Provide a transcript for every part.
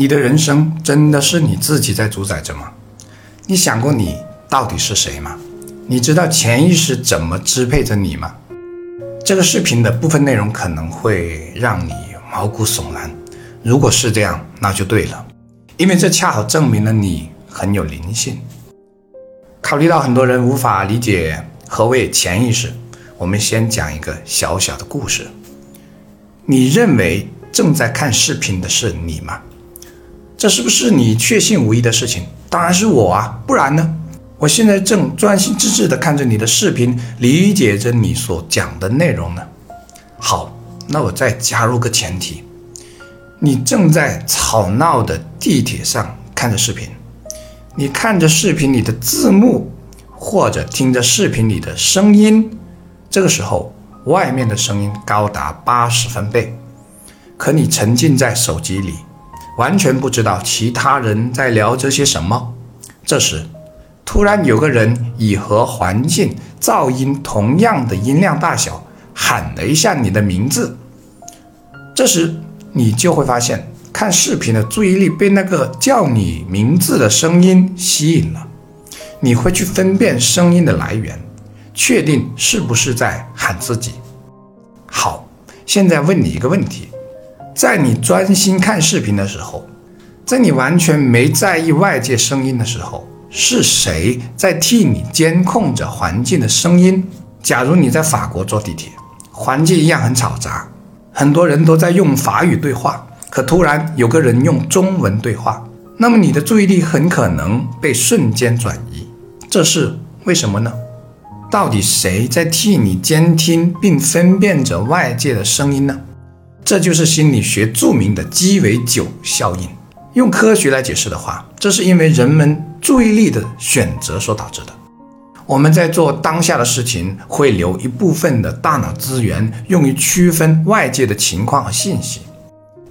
你的人生真的是你自己在主宰着吗？你想过你到底是谁吗？你知道潜意识怎么支配着你吗？这个视频的部分内容可能会让你毛骨悚然。如果是这样，那就对了，因为这恰好证明了你很有灵性。考虑到很多人无法理解何谓潜意识，我们先讲一个小小的故事。你认为正在看视频的是你吗？这是不是你确信无疑的事情？当然是我啊，不然呢？我现在正专心致志地看着你的视频，理解着你所讲的内容呢。好，那我再加入个前提：你正在吵闹的地铁上看着视频，你看着视频里的字幕，或者听着视频里的声音，这个时候外面的声音高达八十分贝，可你沉浸在手机里。完全不知道其他人在聊着些什么。这时，突然有个人以和环境噪音同样的音量大小喊了一下你的名字。这时，你就会发现，看视频的注意力被那个叫你名字的声音吸引了。你会去分辨声音的来源，确定是不是在喊自己。好，现在问你一个问题。在你专心看视频的时候，在你完全没在意外界声音的时候，是谁在替你监控着环境的声音？假如你在法国坐地铁，环境一样很嘈杂，很多人都在用法语对话，可突然有个人用中文对话，那么你的注意力很可能被瞬间转移。这是为什么呢？到底谁在替你监听并分辨着外界的声音呢？这就是心理学著名的鸡尾酒效应。用科学来解释的话，这是因为人们注意力的选择所导致的。我们在做当下的事情，会留一部分的大脑资源用于区分外界的情况和信息。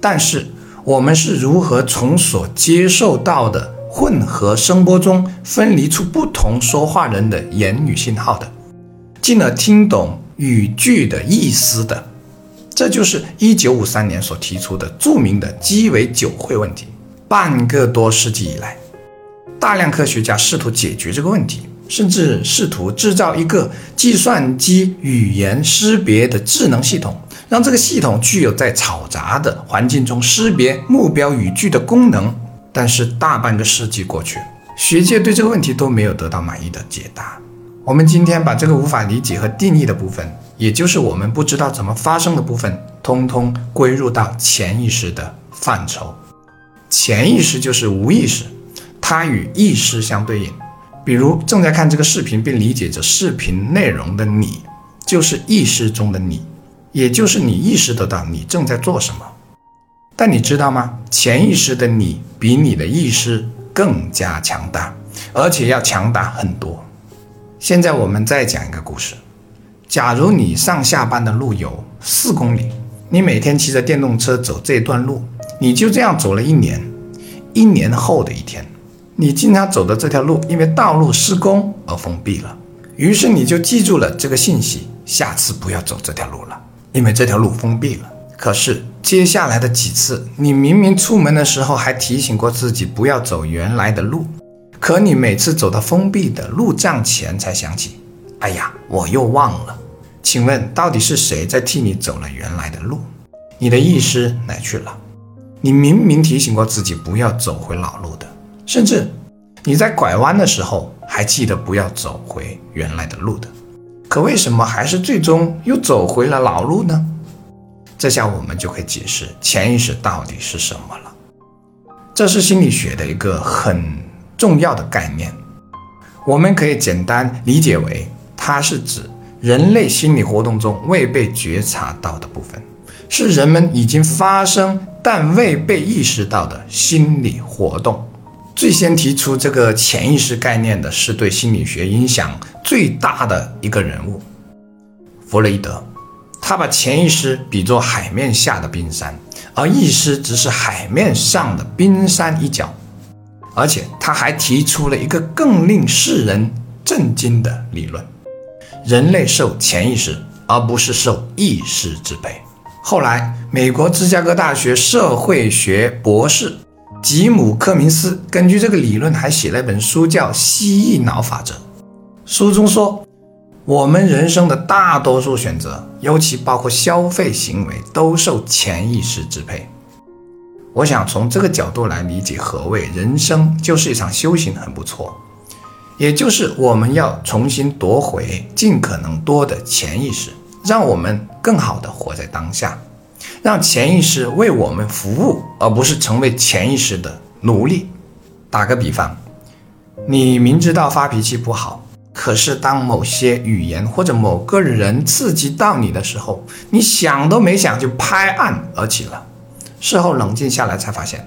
但是，我们是如何从所接受到的混合声波中分离出不同说话人的言语信号的，进而听懂语句的意思的？这就是一九五三年所提出的著名的鸡尾酒会问题。半个多世纪以来，大量科学家试图解决这个问题，甚至试图制造一个计算机语言识别的智能系统，让这个系统具有在嘈杂的环境中识别目标语句的功能。但是大半个世纪过去，学界对这个问题都没有得到满意的解答。我们今天把这个无法理解和定义的部分，也就是我们不知道怎么发生的部分，通通归入到潜意识的范畴。潜意识就是无意识，它与意识相对应。比如正在看这个视频并理解着视频内容的你，就是意识中的你，也就是你意识得到你正在做什么。但你知道吗？潜意识的你比你的意识更加强大，而且要强大很多。现在我们再讲一个故事。假如你上下班的路有四公里，你每天骑着电动车走这段路，你就这样走了一年。一年后的一天，你经常走的这条路因为道路施工而封闭了，于是你就记住了这个信息，下次不要走这条路了，因为这条路封闭了。可是接下来的几次，你明明出门的时候还提醒过自己不要走原来的路。可你每次走到封闭的路障前，才想起，哎呀，我又忘了。请问，到底是谁在替你走了原来的路？你的意识哪去了？你明明提醒过自己不要走回老路的，甚至你在拐弯的时候还记得不要走回原来的路的，可为什么还是最终又走回了老路呢？这下我们就可以解释潜意识到底是什么了。这是心理学的一个很。重要的概念，我们可以简单理解为，它是指人类心理活动中未被觉察到的部分，是人们已经发生但未被意识到的心理活动。最先提出这个潜意识概念的是对心理学影响最大的一个人物——弗洛伊德。他把潜意识比作海面下的冰山，而意识只是海面上的冰山一角。而且他还提出了一个更令世人震惊的理论：人类受潜意识，而不是受意识支配。后来，美国芝加哥大学社会学博士吉姆·克明斯根据这个理论还写了一本书，叫《蜥蜴脑法则》。书中说，我们人生的大多数选择，尤其包括消费行为，都受潜意识支配。我想从这个角度来理解何谓人生就是一场修行，很不错。也就是我们要重新夺回尽可能多的潜意识，让我们更好的活在当下，让潜意识为我们服务，而不是成为潜意识的奴隶。打个比方，你明知道发脾气不好，可是当某些语言或者某个人刺激到你的时候，你想都没想就拍案而起了。事后冷静下来才发现，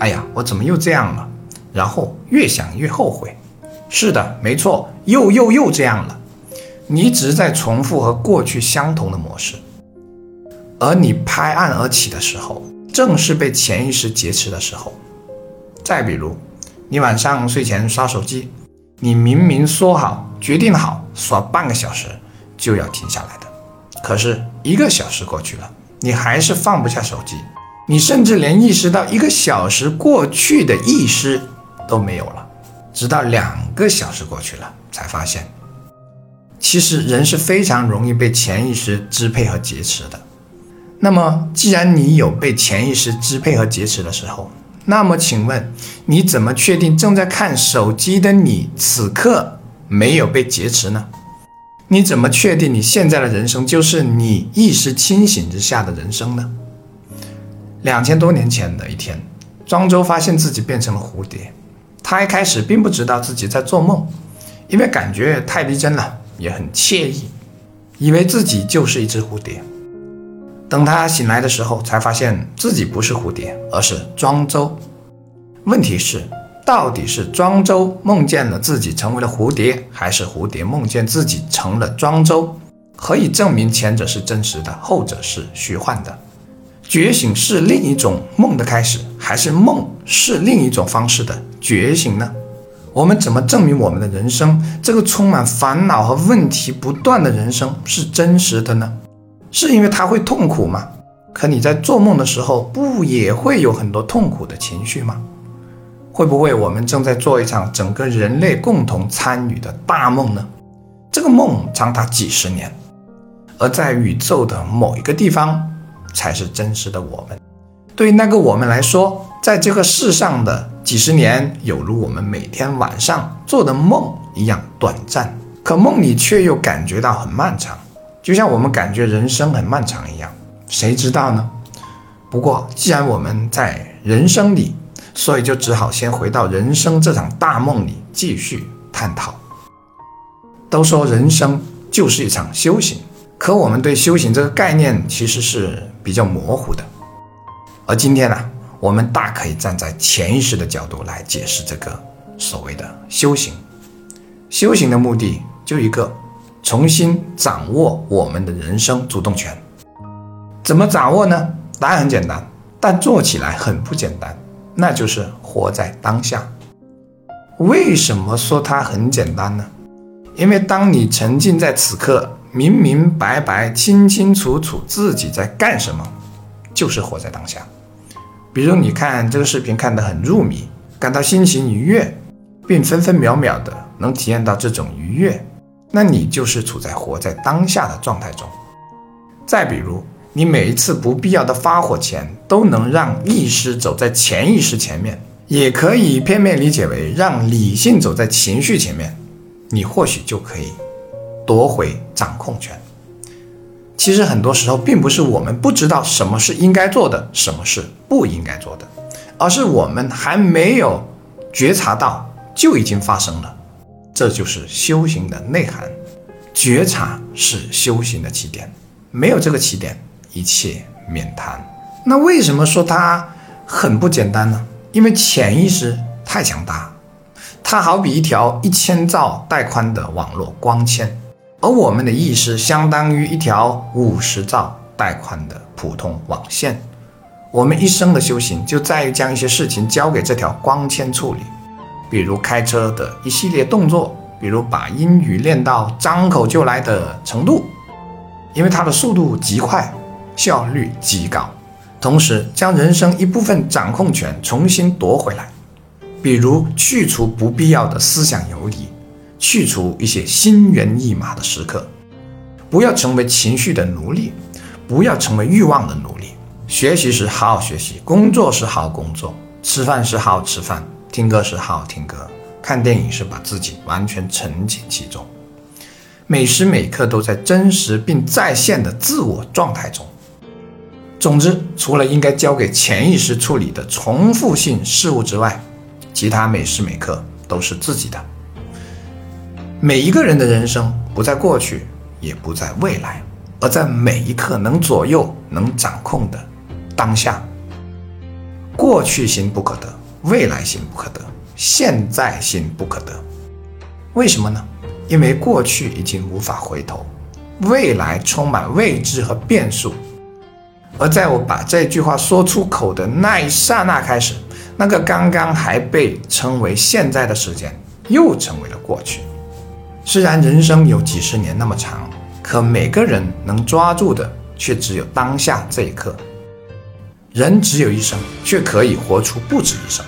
哎呀，我怎么又这样了？然后越想越后悔。是的，没错，又又又这样了。你只是在重复和过去相同的模式。而你拍案而起的时候，正是被潜意识劫持的时候。再比如，你晚上睡前刷手机，你明明说好、决定好刷半个小时就要停下来的，可是一个小时过去了，你还是放不下手机。你甚至连意识到一个小时过去的意识都没有了，直到两个小时过去了，才发现，其实人是非常容易被潜意识支配和劫持的。那么，既然你有被潜意识支配和劫持的时候，那么请问，你怎么确定正在看手机的你此刻没有被劫持呢？你怎么确定你现在的人生就是你意识清醒之下的人生呢？两千多年前的一天，庄周发现自己变成了蝴蝶。他一开始并不知道自己在做梦，因为感觉太逼真了，也很惬意，以为自己就是一只蝴蝶。等他醒来的时候，才发现自己不是蝴蝶，而是庄周。问题是，到底是庄周梦见了自己成为了蝴蝶，还是蝴蝶梦见自己成了庄周？何以证明前者是真实的，后者是虚幻的？觉醒是另一种梦的开始，还是梦是另一种方式的觉醒呢？我们怎么证明我们的人生这个充满烦恼和问题不断的人生是真实的呢？是因为它会痛苦吗？可你在做梦的时候，不也会有很多痛苦的情绪吗？会不会我们正在做一场整个人类共同参与的大梦呢？这个梦长达几十年，而在宇宙的某一个地方。才是真实的我们。对于那个我们来说，在这个世上的几十年，有如我们每天晚上做的梦一样短暂，可梦里却又感觉到很漫长，就像我们感觉人生很漫长一样。谁知道呢？不过，既然我们在人生里，所以就只好先回到人生这场大梦里继续探讨。都说人生就是一场修行。可我们对修行这个概念其实是比较模糊的，而今天呢，我们大可以站在潜意识的角度来解释这个所谓的修行。修行的目的就一个，重新掌握我们的人生主动权。怎么掌握呢？答案很简单，但做起来很不简单，那就是活在当下。为什么说它很简单呢？因为当你沉浸在此刻。明明白白、清清楚楚自己在干什么，就是活在当下。比如你看这个视频看得很入迷，感到心情愉悦，并分分秒秒的能体验到这种愉悦，那你就是处在活在当下的状态中。再比如，你每一次不必要的发火前，都能让意识走在潜意识前面，也可以片面理解为让理性走在情绪前面，你或许就可以。夺回掌控权。其实很多时候，并不是我们不知道什么是应该做的，什么是不应该做的，而是我们还没有觉察到就已经发生了。这就是修行的内涵。觉察是修行的起点，没有这个起点，一切免谈。那为什么说它很不简单呢？因为潜意识太强大，它好比一条一千兆带宽的网络光纤。而我们的意识相当于一条五十兆带宽的普通网线，我们一生的修行就在于将一些事情交给这条光纤处理，比如开车的一系列动作，比如把英语练到张口就来的程度，因为它的速度极快，效率极高，同时将人生一部分掌控权重新夺回来，比如去除不必要的思想游离，去除一些心猿意马的时刻，不要成为情绪的奴隶，不要成为欲望的奴隶。学习时好好学习，工作时好好工作，吃饭时好好吃饭，听歌时好好听歌，看电影时把自己完全沉浸其中，每时每刻都在真实并在线的自我状态中。总之，除了应该交给潜意识处理的重复性事物之外，其他每时每刻都是自己的。每一个人的人生不在过去，也不在未来，而在每一刻能左右、能掌控的当下。过去心不可得，未来心不可得，现在心不可得。为什么呢？因为过去已经无法回头，未来充满未知和变数。而在我把这句话说出口的那一刹那开始，那个刚刚还被称为现在的时间，又成为了过去。虽然人生有几十年那么长，可每个人能抓住的却只有当下这一刻。人只有一生，却可以活出不止一生。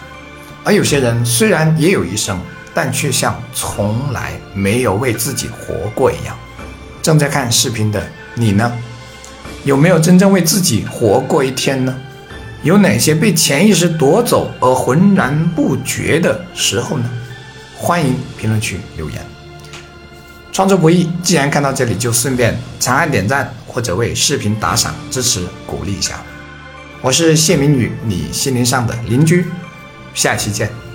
而有些人虽然也有一生，但却像从来没有为自己活过一样。正在看视频的你呢？有没有真正为自己活过一天呢？有哪些被潜意识夺走而浑然不觉的时候呢？欢迎评论区留言。创作不易，既然看到这里，就顺便长按点赞或者为视频打赏支持鼓励一下。我是谢明宇，你心灵上的邻居，下期见。